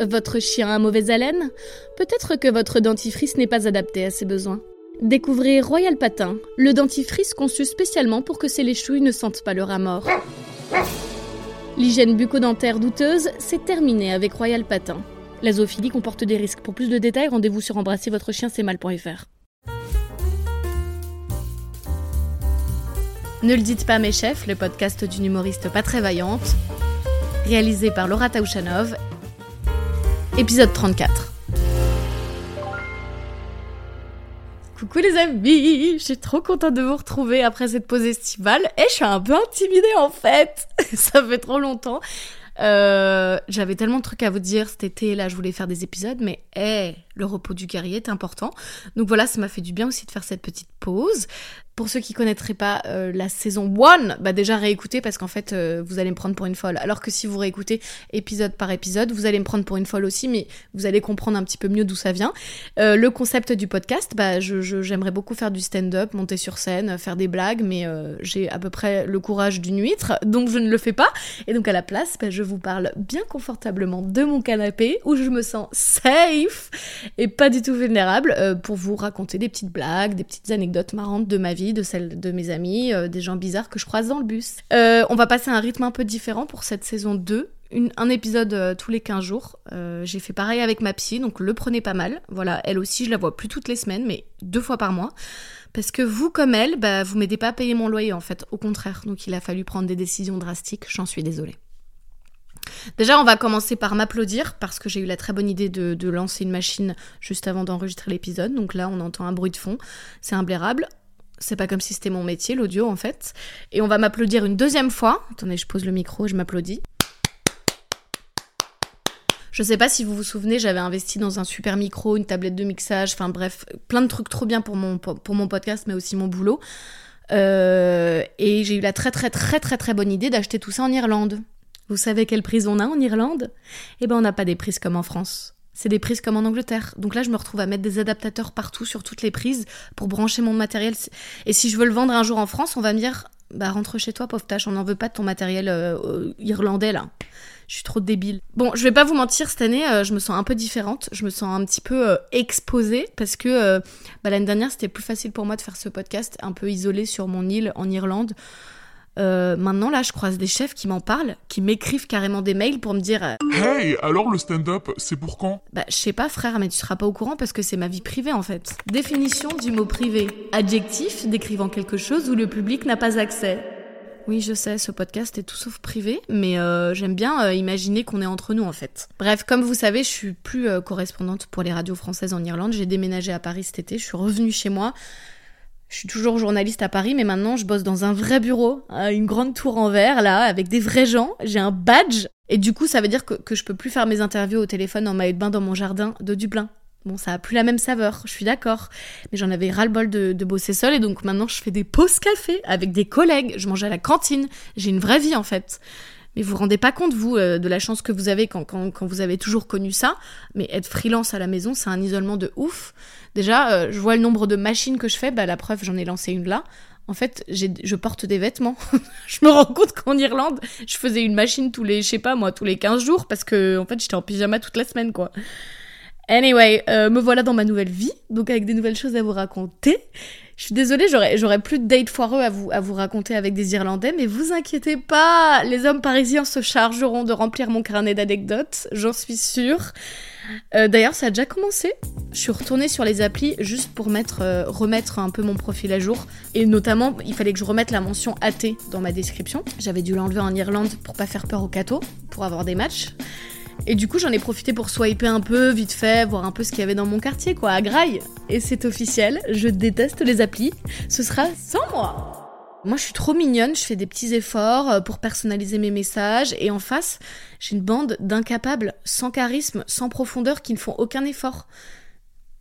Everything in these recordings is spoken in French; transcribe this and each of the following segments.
Votre chien a mauvaise haleine? Peut-être que votre dentifrice n'est pas adapté à ses besoins. Découvrez Royal Patin, le dentifrice conçu spécialement pour que ces léchouilles ne sentent pas le rat mort. L'hygiène bucco-dentaire douteuse, c'est terminé avec Royal Patin. La zoophilie comporte des risques. Pour plus de détails, rendez-vous sur embrasservotrechiensetmal.fr. Ne le dites pas mes chefs, le podcast d'une humoriste pas très vaillante, réalisé par Laura Taouchanov, épisode 34. Coucou les amis, je suis trop contente de vous retrouver après cette pause estivale et je suis un peu intimidée en fait. Ça fait trop longtemps. Euh, J'avais tellement de trucs à vous dire cet été, là je voulais faire des épisodes, mais hey, le repos du guerrier est important. Donc voilà, ça m'a fait du bien aussi de faire cette petite pause. Pour ceux qui connaîtraient pas euh, la saison 1, bah déjà réécoutez parce qu'en fait euh, vous allez me prendre pour une folle. Alors que si vous réécoutez épisode par épisode, vous allez me prendre pour une folle aussi, mais vous allez comprendre un petit peu mieux d'où ça vient. Euh, le concept du podcast, bah j'aimerais beaucoup faire du stand-up, monter sur scène, faire des blagues, mais j'ai à peu près le courage d'une huître, donc je ne le fais pas. Et donc à la place, bah, je vous parle bien confortablement de mon canapé où je me sens safe et pas du tout vulnérable pour vous raconter des petites blagues, des petites anecdotes marrantes de ma vie de celle de mes amis, euh, des gens bizarres que je croise dans le bus. Euh, on va passer à un rythme un peu différent pour cette saison 2. un épisode euh, tous les 15 jours. J'ai fait pareil avec ma psy, donc le prenez pas mal. Voilà, elle aussi, je la vois plus toutes les semaines, mais deux fois par mois. Parce que vous, comme elle, bah, vous m'aidez pas à payer mon loyer, en fait. Au contraire. Donc il a fallu prendre des décisions drastiques. J'en suis désolée. Déjà, on va commencer par m'applaudir parce que j'ai eu la très bonne idée de, lancer une machine juste avant d'enregistrer l'épisode. Donc là, on entend un bruit de fond. C'est imblairable. C'est pas comme si c'était mon métier, l'audio en fait. Et on va m'applaudir une deuxième fois. Attendez, je pose le micro, je m'applaudis. Je sais pas si vous vous souvenez, j'avais investi dans un super micro, une tablette de mixage, enfin bref, plein de trucs trop bien pour mon, pour mon podcast, mais aussi mon boulot. Euh, et j'ai eu la très très très très très bonne idée d'acheter tout ça en Irlande. Vous savez quelle prise on a en Irlande? Eh ben on n'a pas des prises comme en France c'est des prises comme en Angleterre. Donc là, je me retrouve à mettre des adaptateurs partout sur toutes les prises pour brancher mon matériel. Et si je veux le vendre un jour en France, on va me dire bah rentre chez toi, pauvre tâche, on n'en veut pas de ton matériel euh, irlandais là. Je suis trop débile. Bon, je vais pas vous mentir, cette année, euh, je me sens un peu différente. Je me sens un petit peu euh, exposée parce que bah, l'année dernière, c'était plus facile pour moi de faire ce podcast un peu isolé sur mon île en Irlande. Euh, maintenant, là, je croise des chefs qui m'en parlent, qui m'écrivent carrément des mails pour me dire euh, Hey, alors le stand-up, c'est pour quand? Bah, je sais pas, frère, mais tu seras pas au courant parce que c'est ma vie privée en fait. Définition du mot privé adjectif décrivant quelque chose où le public n'a pas accès. Oui, je sais, ce podcast est tout sauf privé, mais euh, j'aime bien imaginer qu'on est entre nous en fait. Bref, comme vous savez, je suis plus correspondante pour les radios françaises en Irlande. J'ai déménagé à Paris cet été, je suis revenue chez moi. Je suis toujours journaliste à Paris, mais maintenant je bosse dans un vrai bureau, une grande tour en verre, là, avec des vrais gens. J'ai un badge. Et du coup, ça veut dire que, que je peux plus faire mes interviews au téléphone en maillot de bain dans mon jardin de Dublin. Bon, ça a plus la même saveur, je suis d'accord. Mais j'en avais ras-le-bol de, de, bosser seule et donc maintenant je fais des pauses café avec des collègues. Je mange à la cantine. J'ai une vraie vie en fait. Mais vous vous rendez pas compte, vous, euh, de la chance que vous avez quand, vous avez toujours connu ça. Mais être freelance à la maison, c'est un isolement de ouf. Déjà, euh, je vois le nombre de machines que je fais. Bah, la preuve, j'en ai lancé une là. En fait, je porte des vêtements. je me rends compte qu'en Irlande, je faisais une machine tous les, je sais pas moi, tous les 15 jours parce que, en fait, j'étais en pyjama toute la semaine, quoi. Anyway, euh, me voilà dans ma nouvelle vie, donc avec des nouvelles choses à vous raconter. Je suis désolée, j'aurais plus de dates foireux à vous, raconter avec des Irlandais, mais vous inquiétez pas, les hommes parisiens se chargeront de remplir mon carnet d'anecdotes, j'en suis sûre. Euh, d'ailleurs, ça a déjà commencé. Je suis retournée sur les applis juste pour mettre, euh, remettre un peu mon profil à jour. Et notamment, il fallait que je remette la mention AT dans ma description. J'avais dû l'enlever en Irlande pour pas faire peur aux cathos, pour avoir des matchs. Et du coup, j'en ai profité pour swiper un peu, vite fait, voir un peu ce qu'il y avait dans mon quartier, quoi, à Graille. Et c'est officiel, je déteste les applis. Ce sera sans moi. Moi, je suis trop mignonne, je fais des petits efforts euh, pour personnaliser mes messages, et en face, j'ai une bande d'incapables, sans charisme, sans profondeur, qui ne font aucun effort.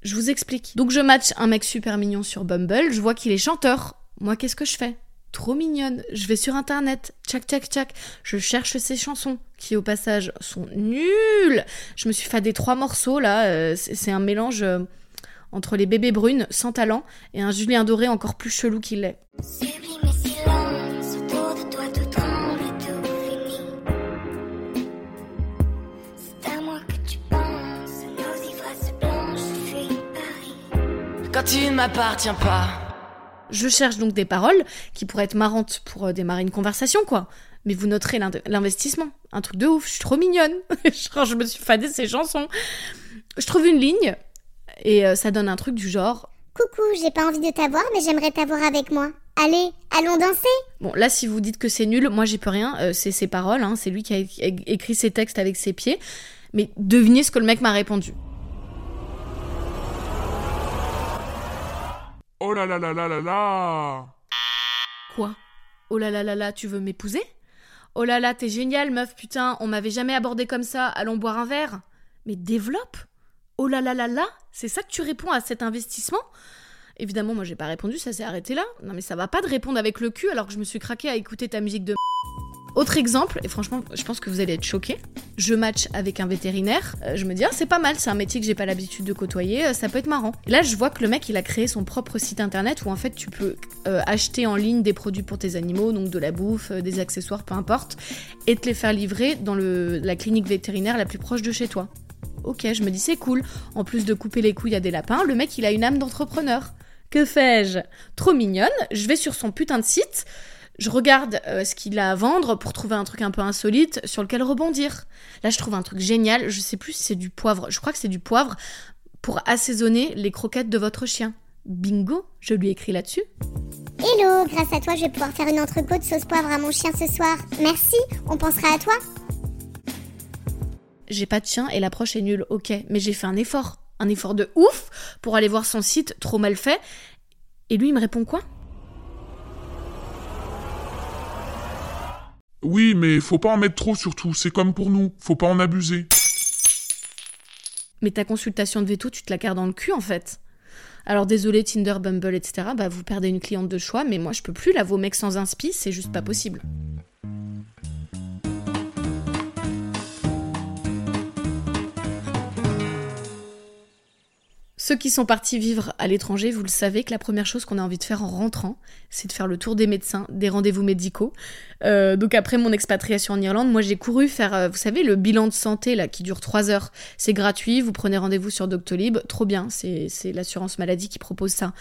Je vous explique. Donc je match un mec super mignon sur Bumble, je vois qu'il est chanteur. Moi, qu'est-ce que je fais? trop mignonne. Je vais sur internet, tchac tchac tchac, je cherche ses chansons qui au passage sont nulles. Je me suis fait des trois morceaux là, euh, c'est un mélange euh, entre les bébés brunes sans talent et un Julien Doré encore plus chelou qu'il l'est. Quand tu ne m'appartiens pas je cherche donc des paroles qui pourraient être marrantes pour euh, démarrer une conversation, quoi. Mais vous noterez l'investissement. Un truc de ouf, je suis trop mignonne. genre, je me suis fadée ces chansons. Je trouve une ligne et euh, ça donne un truc du genre Coucou, j'ai pas envie de t'avoir, mais j'aimerais t'avoir avec moi. Allez, allons danser Bon, là, si vous dites que c'est nul, moi j'y peux rien, euh, c'est ses paroles, hein. c'est lui qui a écrit ses textes avec ses pieds. Mais devinez ce que le mec m'a répondu. Oh là là là là Quoi? Oh là là là là, tu veux m'épouser? Oh là là, t'es génial, meuf, putain, on m'avait jamais abordé comme ça, allons boire un verre. Mais développe! Oh là là là là C'est ça que tu réponds à cet investissement? Évidemment, moi j'ai pas répondu, ça s'est arrêté là. Non mais ça va pas de répondre avec le cul alors que je me suis craqué à écouter ta musique de autre exemple, et franchement, je pense que vous allez être choqués. Je match avec un vétérinaire. Euh, je me dis, ah, c'est pas mal, c'est un métier que j'ai pas l'habitude de côtoyer, euh, ça peut être marrant. Là, je vois que le mec, il a créé son propre site internet où en fait, tu peux euh, acheter en ligne des produits pour tes animaux, donc de la bouffe, des accessoires, peu importe, et te les faire livrer dans la clinique vétérinaire la plus proche de chez toi. Ok, je me dis, c'est cool. En plus de couper les couilles à des lapins, le mec, il a une âme d'entrepreneur. Que fais-je? Trop mignonne, je vais sur son putain de site je regarde euh, ce qu'il a à vendre pour trouver un truc un peu insolite sur lequel rebondir. Là, je trouve un truc génial. Je sais plus si c'est du poivre. Je crois que c'est du poivre pour assaisonner les croquettes de votre chien. Bingo, je lui écris là-dessus. Hello, grâce à toi, je vais pouvoir faire une entrecôte sauce poivre à mon chien ce soir. Merci, on pensera à toi. J'ai pas de chien et l'approche est nulle, ok, mais j'ai fait un effort. Un effort de ouf pour aller voir son site trop mal fait. Et lui, il me répond quoi? Oui, mais faut pas en mettre trop surtout, c'est comme pour nous, faut pas en abuser. Mais ta consultation de veto, tu te la gardes dans le cul en fait. Alors désolé Tinder, Bumble, etc. Bah vous perdez une cliente de choix, mais moi je peux plus là, vos mecs sans inspi, c'est juste pas possible. Ceux qui sont partis vivre à l'étranger, vous le savez que la première chose qu'on a envie de faire en rentrant, c'est de faire le tour des médecins, des rendez-vous médicaux. Euh, donc après mon expatriation en Irlande, moi j'ai couru faire, euh, vous savez, le bilan de santé là qui dure 3 heures. C'est gratuit, vous prenez rendez-vous sur Doctolib, trop bien, c'est l'assurance maladie qui propose ça.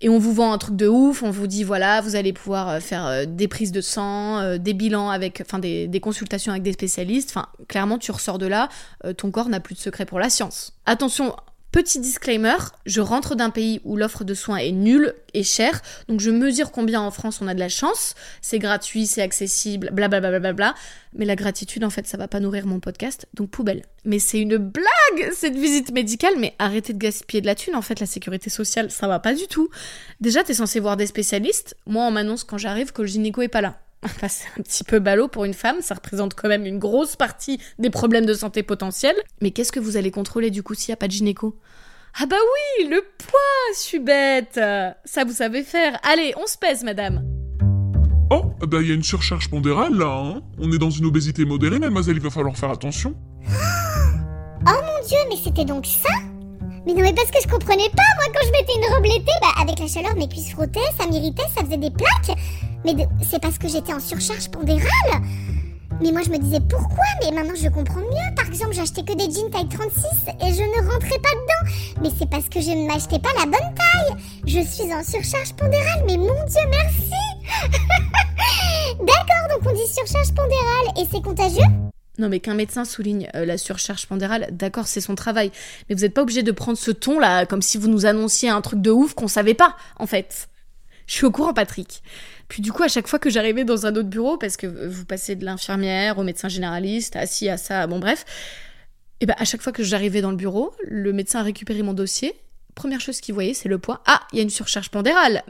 Et on vous vend un truc de ouf, on vous dit voilà, vous allez pouvoir euh, faire des prises de sang, des bilans avec, enfin des, consultations avec des spécialistes. Enfin, clairement, tu ressors de là, ton corps n'a plus de secret pour la science. Attention, Petit disclaimer, je rentre d'un pays où l'offre de soins est nulle et chère, donc je mesure combien en France on a de la chance, c'est gratuit, c'est accessible, blablabla, bla, bla, mais la gratitude en fait ça va pas nourrir mon podcast, donc poubelle. Mais c'est une blague cette visite médicale, mais arrêtez de gaspiller de la thune en fait, la sécurité sociale ça va pas du tout. Déjà t'es censé voir des spécialistes, moi on m'annonce quand j'arrive que le gynéco est pas là. C'est un petit peu ballot pour une femme, ça représente quand même une grosse partie des problèmes de santé potentiels. Mais qu'est-ce que vous allez contrôler du coup s'il n'y a pas de gynéco? Ah bah oui, le poids, je suis bête Ça vous savez faire. Allez, on se pèse, madame Oh, bah il y a une surcharge pondérale là, hein On est dans une obésité modérée, mademoiselle, il va falloir faire attention. Oh mon dieu, mais c'était donc ça? Mais non, mais parce que je comprenais pas, moi, quand je mettais une robe l'été, bah, avec la chaleur, mes cuisses frottaient, ça m'irritait, ça faisait des plaques. Mais c'est parce que j'étais en surcharge pondérale mais moi je me disais pourquoi, mais maintenant je comprends mieux. Par exemple, j'achetais que des jeans taille 36 et je ne rentrais pas dedans. Mais c'est parce que je ne m'achetais pas la bonne taille. Je suis en surcharge pondérale, mais mon Dieu, merci. D'accord, donc on dit surcharge pondérale et c'est contagieux? Non, mais qu'un médecin souligne euh, la surcharge pondérale, d'accord, c'est son travail. Mais vous n'êtes pas obligé de prendre ce ton-là, comme si vous nous annonciez un truc de ouf qu'on savait pas, en fait. Je suis au courant, Patrick. Puis du coup, à chaque fois que j'arrivais dans un autre bureau, parce que vous passez de l'infirmière au médecin généraliste, assis à ça, bon bref, et ben à chaque fois que j'arrivais dans le bureau, le médecin a récupéré mon dossier. Première chose qu'il voyait, c'est le poids. Ah, il y a une surcharge pondérale.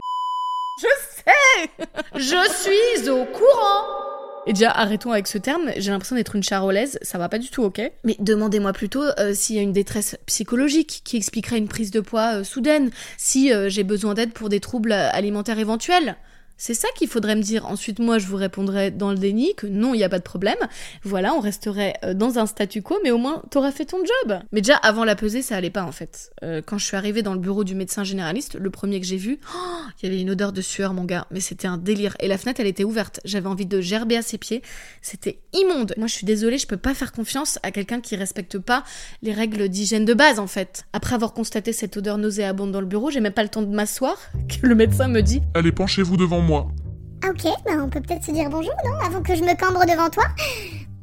Je sais Je suis au courant et déjà, arrêtons avec ce terme, j'ai l'impression d'être une charolaise, ça va pas du tout, ok? Mais demandez-moi plutôt euh, s'il y a une détresse psychologique qui expliquerait une prise de poids euh, soudaine, si euh, j'ai besoin d'aide pour des troubles alimentaires éventuels. C'est ça qu'il faudrait me dire. Ensuite, moi, je vous répondrais dans le déni que non, il n'y a pas de problème. Voilà, on resterait euh, dans un statu quo, mais au moins, t'auras fait ton job. Mais déjà, avant la pesée, ça allait pas, en fait. Euh, quand je suis arrivée dans le bureau du médecin généraliste, le premier que j'ai vu, oh, il y avait une odeur de sueur, mon gars. Mais c'était un délire. Et la fenêtre, elle était ouverte. J'avais envie de gerber à ses pieds. C'était immonde. Moi, je suis désolée, je peux pas faire confiance à quelqu'un qui respecte pas les règles d'hygiène de base, en fait. Après avoir constaté cette odeur nauséabonde dans le bureau, j'ai même pas le temps de m'asseoir que le médecin me dit Allez, penchez-vous devant moi. Ah ok, bah on peut peut-être se dire bonjour, non? Avant que je me cambre devant toi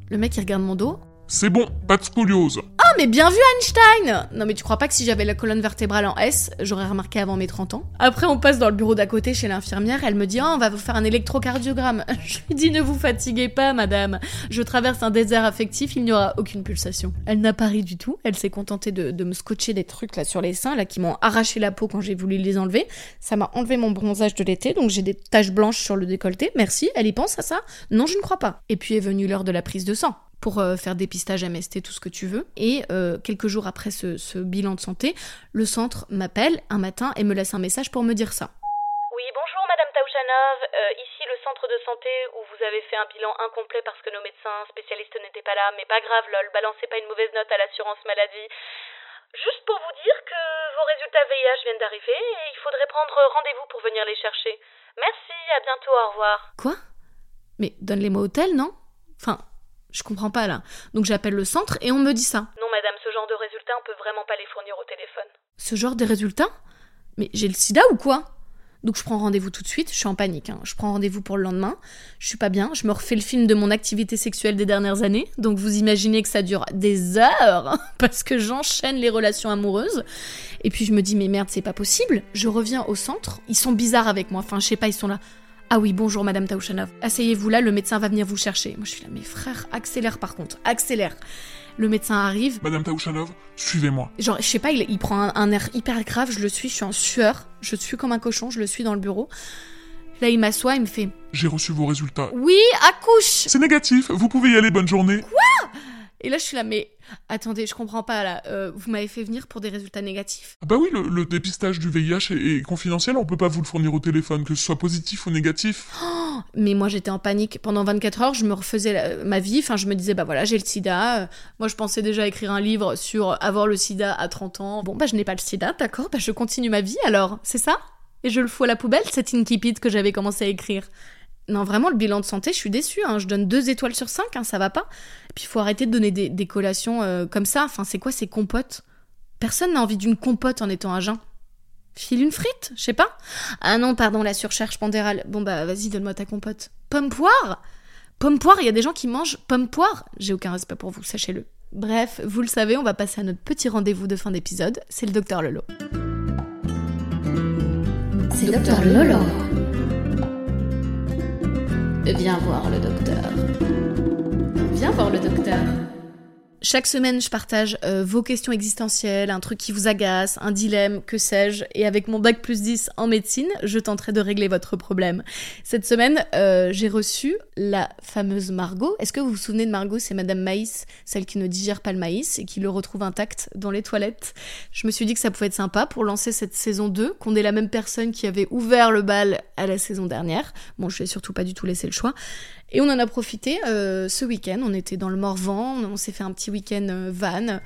Le mec, il regarde mon dos. C'est bon, pas de scoliose. Oh, mais bien vu Einstein Non mais tu crois pas que si j'avais la colonne vertébrale en S, j'aurais remarqué avant mes 30 ans? Après on passe dans le bureau d'à côté chez l'infirmière, elle me dit « Oh, on va vous faire un électrocardiogramme !» Je lui dis « Ne vous fatiguez pas, madame. Je traverse un désert affectif, il n'y aura aucune pulsation. » Elle n'a pas ri du tout, elle s'est contentée de, me scotcher des trucs là sur les seins, là qui m'ont arraché la peau quand j'ai voulu les enlever. Ça m'a enlevé mon bronzage de l'été, donc j'ai des taches blanches sur le décolleté. Merci, elle y pense à ça? Non, je ne crois pas. Et puis est venue l'heure de la prise de sang pour euh, faire dépistage MST, tout ce que tu veux. Et euh, quelques jours après ce, ce bilan de santé, le centre m'appelle un matin et me laisse un message pour me dire ça. Oui, bonjour Madame Taouchanov. Euh, ici le centre de santé où vous avez fait un bilan incomplet parce que nos médecins spécialistes n'étaient pas là. Mais pas grave, lol, balancez pas une mauvaise note à l'assurance maladie. Juste pour vous dire que vos résultats VIH viennent d'arriver et il faudrait prendre rendez-vous pour venir les chercher. Merci, à bientôt, au revoir. Quoi? Mais donne-les-moi au tel, non? Enfin, je comprends pas là. Donc j'appelle le centre et on me dit ça. Non madame, ce genre de résultats, on peut vraiment pas les fournir au téléphone. Ce genre de résultats? Mais j'ai le sida ou quoi? Donc je prends rendez-vous tout de suite, je suis en panique. Hein. Je prends rendez-vous pour le lendemain, je suis pas bien, je me refais le film de mon activité sexuelle des dernières années. Donc vous imaginez que ça dure des heures parce que j'enchaîne les relations amoureuses. Et puis je me dis mais merde c'est pas possible. Je reviens au centre, ils sont bizarres avec moi. Enfin je sais pas, ils sont là. Ah oui, bonjour Madame Taouchanov. Asseyez-vous là, le médecin va venir vous chercher. Moi je suis là, mes frères, accélère par contre, accélère. Le médecin arrive. Madame Taouchanov, suivez-moi. Genre, je sais pas, il, il prend un, un, air hyper grave, je le suis, je suis en sueur, je suis comme un cochon, je le suis dans le bureau. Là, il m'assoit, il me fait J'ai reçu vos résultats. Oui, accouche C'est négatif, vous pouvez y aller, bonne journée. Quoi? Et là, je suis là, mais attendez, je comprends pas là. Euh, vous m'avez fait venir pour des résultats négatifs Ah bah oui, le, le dépistage du VIH est, est, confidentiel, on peut pas vous le fournir au téléphone, que ce soit positif ou négatif. Oh, mais moi j'étais en panique. Pendant 24 heures, je me refaisais la, ma vie, enfin je me disais, bah voilà, j'ai le sida. Euh, moi je pensais déjà écrire un livre sur avoir le sida à 30 ans. Bon, bah je n'ai pas le sida, d'accord, bah je continue ma vie alors, c'est ça? Et je le fous à la poubelle, cet incipit que j'avais commencé à écrire. Non, vraiment, le bilan de santé, je suis déçue. Hein. Je donne deux étoiles sur cinq, hein, ça va pas. Puis il faut arrêter de donner des, collations euh, comme ça. Enfin, c'est quoi ces compotes? Personne n'a envie d'une compote en étant à jeun. File une frite, je sais pas. Ah non, pardon, la surcharge pondérale. Bon bah vas-y, donne-moi ta compote. Pomme poire? Pomme poire, il y a des gens qui mangent pomme poire? J'ai aucun respect pour vous, sachez-le. Bref, vous le savez, on va passer à notre petit rendez-vous de fin d'épisode. C'est le docteur Lolo. C'est le docteur Lolo. Viens voir le docteur. Viens voir le docteur. Chaque semaine, je partage euh, vos questions existentielles, un truc qui vous agace, un dilemme, que sais-je, et avec mon bac plus 10 en médecine, je tenterai de régler votre problème. Cette semaine, euh, j'ai reçu la fameuse Margot. Est-ce que vous vous souvenez de Margot? C'est Madame Maïs, celle qui ne digère pas le maïs et qui le retrouve intact dans les toilettes. Je me suis dit que ça pouvait être sympa pour lancer cette saison 2, qu'on ait la même personne qui avait ouvert le bal à la saison dernière. Bon, je vais surtout pas du tout laisser le choix. Et on en a profité euh, ce week-end. On était dans le Morvan, on s'est fait un petit week-end euh, van.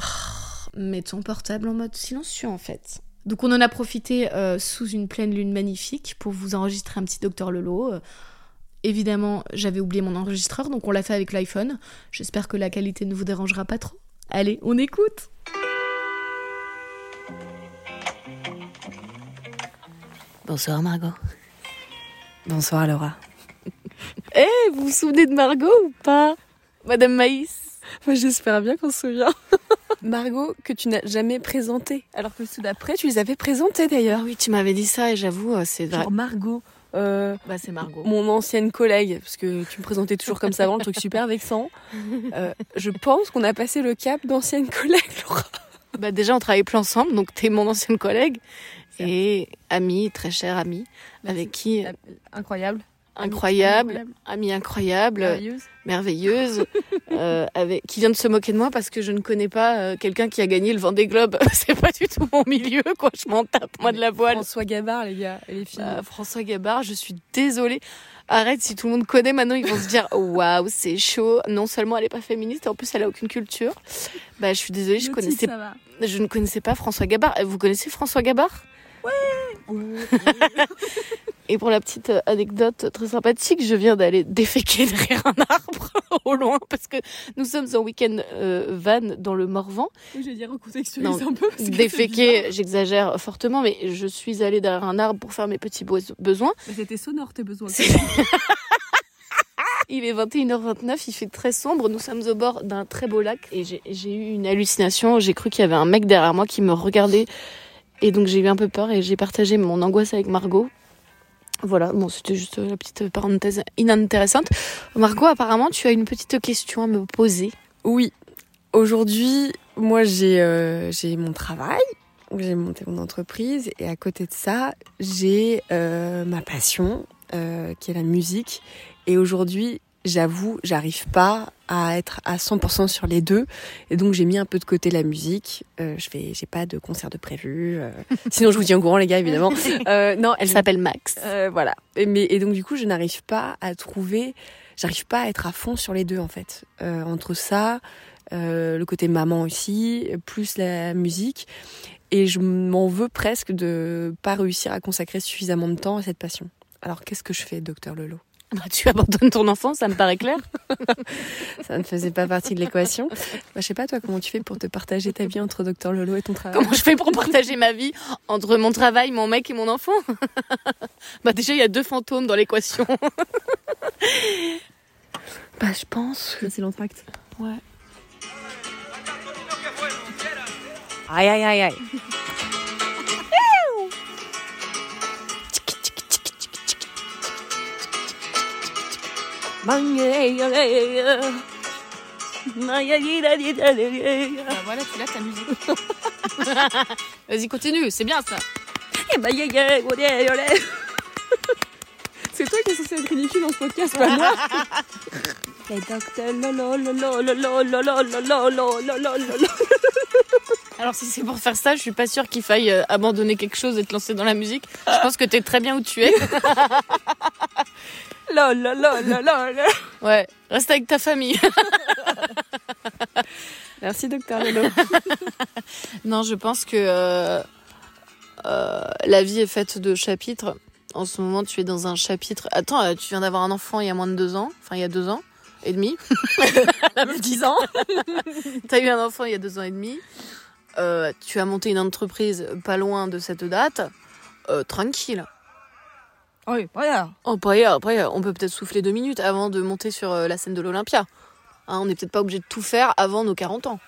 Oh, mets ton portable en mode silencieux en fait. Donc on en a profité euh, sous une pleine lune magnifique pour vous enregistrer un petit Docteur Lolo. Euh, évidemment, j'avais oublié mon enregistreur, donc on l'a fait avec l'iPhone. J'espère que la qualité ne vous dérangera pas trop. Allez, on écoute Bonsoir Margot. Bonsoir Laura. Eh, hey, vous vous souvenez de Margot ou pas? Madame Maïs? Moi j'espère bien qu'on se souvient. Margot que tu n'as jamais présentée, alors que ceux d'après tu les avais présentées d'ailleurs. Oui, tu m'avais dit ça et j'avoue, c'est vrai. Genre Margot. Euh, bah c'est Margot. Mon ancienne collègue, parce que tu me présentais toujours comme ça avant, le truc super vexant. Euh, je pense qu'on a passé le cap d'ancienne collègue, Laura. Bah déjà on travaillait plus ensemble, donc t'es mon ancienne collègue et amie, très chère amie, avec qui... Incroyable. Incroyable, amie incroyable, Merveilleuse. merveilleuse, euh, avec, qui vient de se moquer de moi parce que je ne connais pas euh, quelqu'un qui a gagné le Vendée Globe. C'est pas du tout mon milieu, quoi. Je m'en tape, moi, de la voile. François Gabard, les gars, et les filles. Euh, François Gabard, je suis désolée. Arrête, si tout le monde connaît maintenant, ils vont se dire waouh, c'est chaud. Non seulement elle est pas féministe, en plus elle a aucune culture. Bah, je suis désolée, je connaissais, je ne connaissais pas François Gabard. Vous connaissez François Gabard? Et pour la petite euh, anecdote très sympathique, je viens d'aller déféquer derrière un arbre au loin parce que nous sommes en week-end euh, van dans le Morvan. Je vais dire, recontextualise Non, un peu. parce que Déféquer, j'exagère fortement, mais je suis allée derrière un arbre pour faire mes petits besoins. Mais C'était sonore tes besoins. Il est 21h29, il fait très sombre. Nous sommes au bord d'un très beau lac et j'ai j'ai eu une hallucination. J'ai cru qu'il y avait un mec derrière moi qui me regardait et donc j'ai eu un peu peur et j'ai partagé mon angoisse avec Margot. Voilà, bon, c'était juste la petite parenthèse inintéressante. Margot, apparemment, tu as une petite question à me poser. Oui. Aujourd'hui, moi, j'ai euh, mon travail. J'ai monté mon entreprise. Et à côté de ça, j'ai euh, ma passion, euh, qui est la musique. Et aujourd'hui, j'avoue, j'arrive pas à être à 100% sur les deux. Et donc, j'ai mis un peu de côté la musique. Euh, je vais, j'ai pas de concert de prévu. euh. Sinon, je vous tiens au courant, les gars, évidemment. Euh, non, Elle s'appelle Max. euh, voilà. Et, mais, et donc du coup, je n'arrive pas à trouver, j'arrive pas à être à fond sur les deux en fait. Euh, entre ça, euh, le côté maman aussi, plus la musique. Et je m'en veux presque de pas réussir à consacrer suffisamment de temps à cette passion. Alors qu'est-ce que je fais, docteur Lolo Bah, tu abandonnes ton enfant, ça me paraît clair. Ça ne faisait pas partie de l'équation. Bah, je sais pas toi comment tu fais pour te partager ta vie entre docteur Lolo et ton travail? Comment je fais pour partager ma vie entre mon travail, mon mec et mon enfant? Bah déjà, il y a deux fantômes dans l'équation. bah je pense. C'est l'entracte. Ouais. Aïe aïe aïe aïe. Bah voilà, tu l'as ta musique. Vas-y, continue, c'est bien ça. C'est toi qui es censé être ridicule dans ce podcast, pas moi. Les docteurs lolo lolo lolo lolo lolo lolo lolo. Alors si c'est pour faire ça, je suis pas sûre qu'il faille euh, abandonner quelque chose et te lancer dans la musique. Je pense que t'es très bien où tu es. Lolo lolo lolo. Ouais, reste avec ta famille. Merci docteur Lolo. Non, je pense que euh, euh, la vie est faite de chapitres. En ce moment, tu es dans un chapitre. Attends, tu viens d'avoir un enfant il y a moins de deux ans. Enfin, il y a deux ans et demi. 10 ans. T'as eu un enfant il y a deux ans et demi. Euh, tu as monté une entreprise pas loin de cette date. Euh, tranquille. Oui, voilà. Oh, après, on peut peut-être souffler deux minutes avant de monter sur euh, la scène de l'Olympia. Hein, on n'est peut-être pas obligé de tout faire avant nos 40 ans.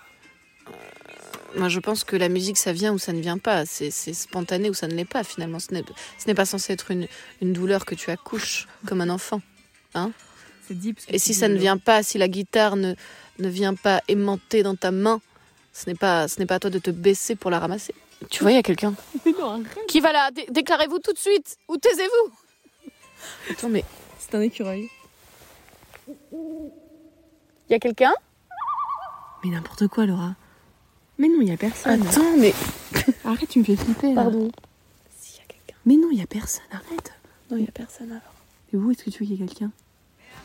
Moi, je pense que la musique, ça vient ou ça ne vient pas. C'est spontané ou ça ne l'est pas, finalement. Ce n'est pas censé être une, une douleur que tu accouches comme un enfant. Deep. que Et si ça ne vient pas, si la guitare ne, ne vient pas aimanter dans ta main, ce n'est pas, ce n'est pas à toi de te baisser pour la ramasser. Tu vois, il y a quelqu'un. Mais. Qui va là Dé- Déclarez-vous tout de suite ou taisez-vous? Attends, mais C'est un écureuil. il y a quelqu'un? Mais n'importe quoi, Laura. Mais non, il y a personne. Attends, mais. Arrête, tu me fais flipper. là. Pardon. S'il y a quelqu'un. Mais non, il y a personne. Arrête. Non, il y a personne alors. Et où est-ce que tu veux qu'il y ait quelqu'un?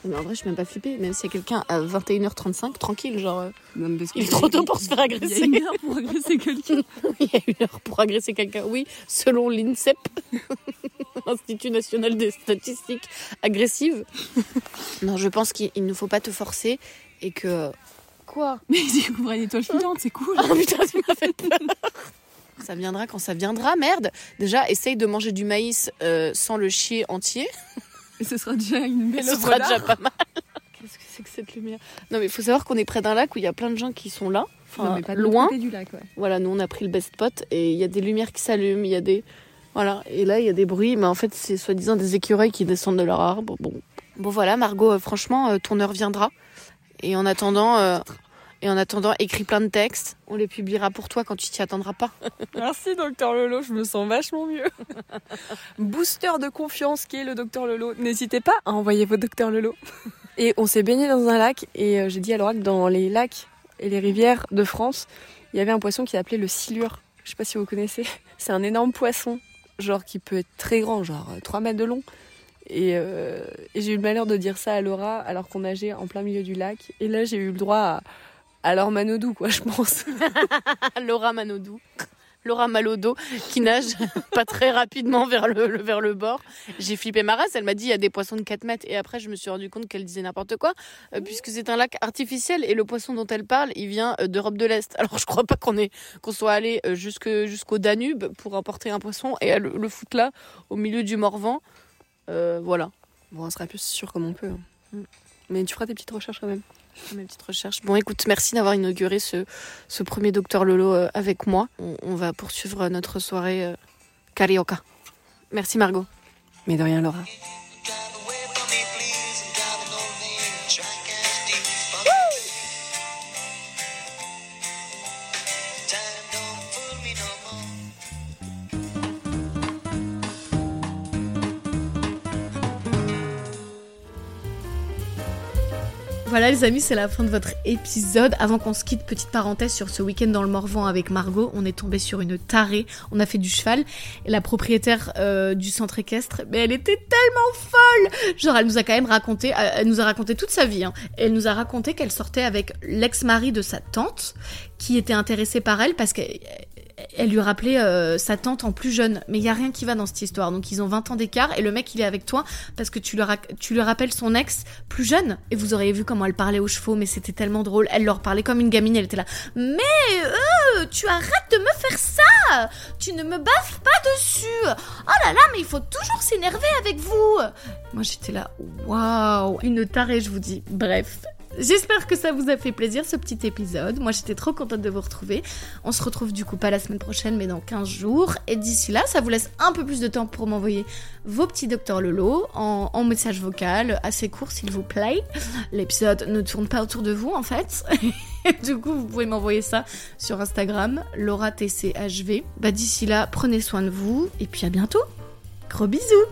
Mais en vrai, je suis même pas flippée. Même s'il y a quelqu'un à 21h35, tranquille, genre. euh, Non, mais parce Il est trop tôt pour se faire Il y a agresser. une heure pour agresser quelqu'un. Il y a une heure pour agresser quelqu'un. Oui, selon l'INSEP, Institut national des statistiques agressives. Non, je pense qu'il il ne faut pas te forcer et que. Quoi? Mais j'ai découvert une étoile filante, c'est cool. Oh putain, tu m'as fait peur. Ça viendra quand ça viendra, merde. Déjà, essaye de manger du maïs euh, sans le chier entier. Et ce sera déjà une Et belle ce œuvre sera déjà pas mal. Qu'est-ce que c'est que cette lumière? Non, mais il faut savoir qu'on est près d'un lac où il y a plein de gens qui sont là. Enfin, Non, mais pas de loin. côté du lac, ouais. Voilà, nous on a pris le best spot et il y a des lumières qui s'allument, il y a des voilà, et là il y a des bruits, mais en fait c'est soi-disant des écureuils qui descendent de leur arbre. Bon, bon voilà, Margot, euh, franchement, euh, ton heure viendra. Et en attendant, euh, Et en attendant, écris plein de textes. On les publiera pour toi quand tu t'y attendras pas. Merci, docteur Lolo, je me sens vachement mieux. Booster de confiance qui est le docteur Lolo. N'hésitez pas à envoyer vos docteurs Lolo. Et on s'est baigné dans un lac et euh, j'ai dit à Laura que dans les lacs et les rivières de France, il y avait un poisson qui s'appelait le silure. Je sais pas si vous connaissez. C'est un énorme poisson, genre qui peut être très grand, genre 3 mètres de long. Et, euh, et j'ai eu le malheur de dire ça à Laura alors qu'on nageait en plein milieu du lac. Et là, j'ai eu le droit à, Laure Manodou, quoi, je pense. Laura Manodou. Laura Malodo qui nage pas très rapidement vers le, le- vers le bord. J'ai flippé ma race, elle m'a dit il y a des poissons de 4 mètres et après je me suis rendu compte qu'elle disait n'importe quoi euh, puisque c'est un lac artificiel et le poisson dont elle parle il vient euh, d'Europe de l'Est. Alors je crois pas qu'on est qu'on soit allé euh, jusque jusqu'au Danube pour importer un poisson et le, le foutre là au milieu du Morvan. Euh, voilà. Bon, on sera plus sûr comme on peut. hein. Mm. Mais tu feras tes petites recherches quand même. Mes petites recherches. Bon, écoute, merci d'avoir inauguré ce, ce premier Docteur Lolo euh, avec moi. On, va poursuivre notre soirée euh, carioca. Merci Margot. Mais de rien, Laura. Voilà les amis, c'est la fin de votre épisode. Avant qu'on se quitte, petite parenthèse sur ce week-end dans le Morvan avec Margot, on est tombé sur une tarée, on a fait du cheval, la propriétaire euh, du centre équestre, mais elle était tellement folle Genre elle nous a quand même raconté, euh, elle nous a raconté toute sa vie, hein. Elle nous a raconté qu'elle sortait avec l'ex-mari de sa tante, qui était intéressé par elle parce qu'elle elle lui rappelait euh, sa tante en plus jeune. Mais il y a rien qui va dans cette histoire. Donc ils ont 20 ans d'écart et le mec il est avec toi parce que tu lui, rappelles son ex plus jeune. Et vous auriez vu comment elle parlait aux chevaux, mais c'était tellement drôle. Elle leur parlait comme une gamine, elle était là. Mais euh, tu arrêtes de me faire ça Tu ne me baffes pas dessus Oh là là, mais il faut toujours s'énerver avec vous Moi j'étais là, waouh Une tarée, je vous dis. Bref. J'espère que ça vous a fait plaisir ce petit épisode. Moi j'étais trop contente de vous retrouver. On se retrouve du coup pas la semaine prochaine mais dans 15 jours. Et d'ici là, ça vous laisse un peu plus de temps pour m'envoyer vos petits docteurs Lolo en, message vocal assez court s'il vous plaît. L'épisode ne tourne pas autour de vous en fait. Du coup, vous pouvez m'envoyer ça sur Instagram, LauraTCHV. Bah d'ici là, prenez soin de vous et puis à bientôt. Gros bisous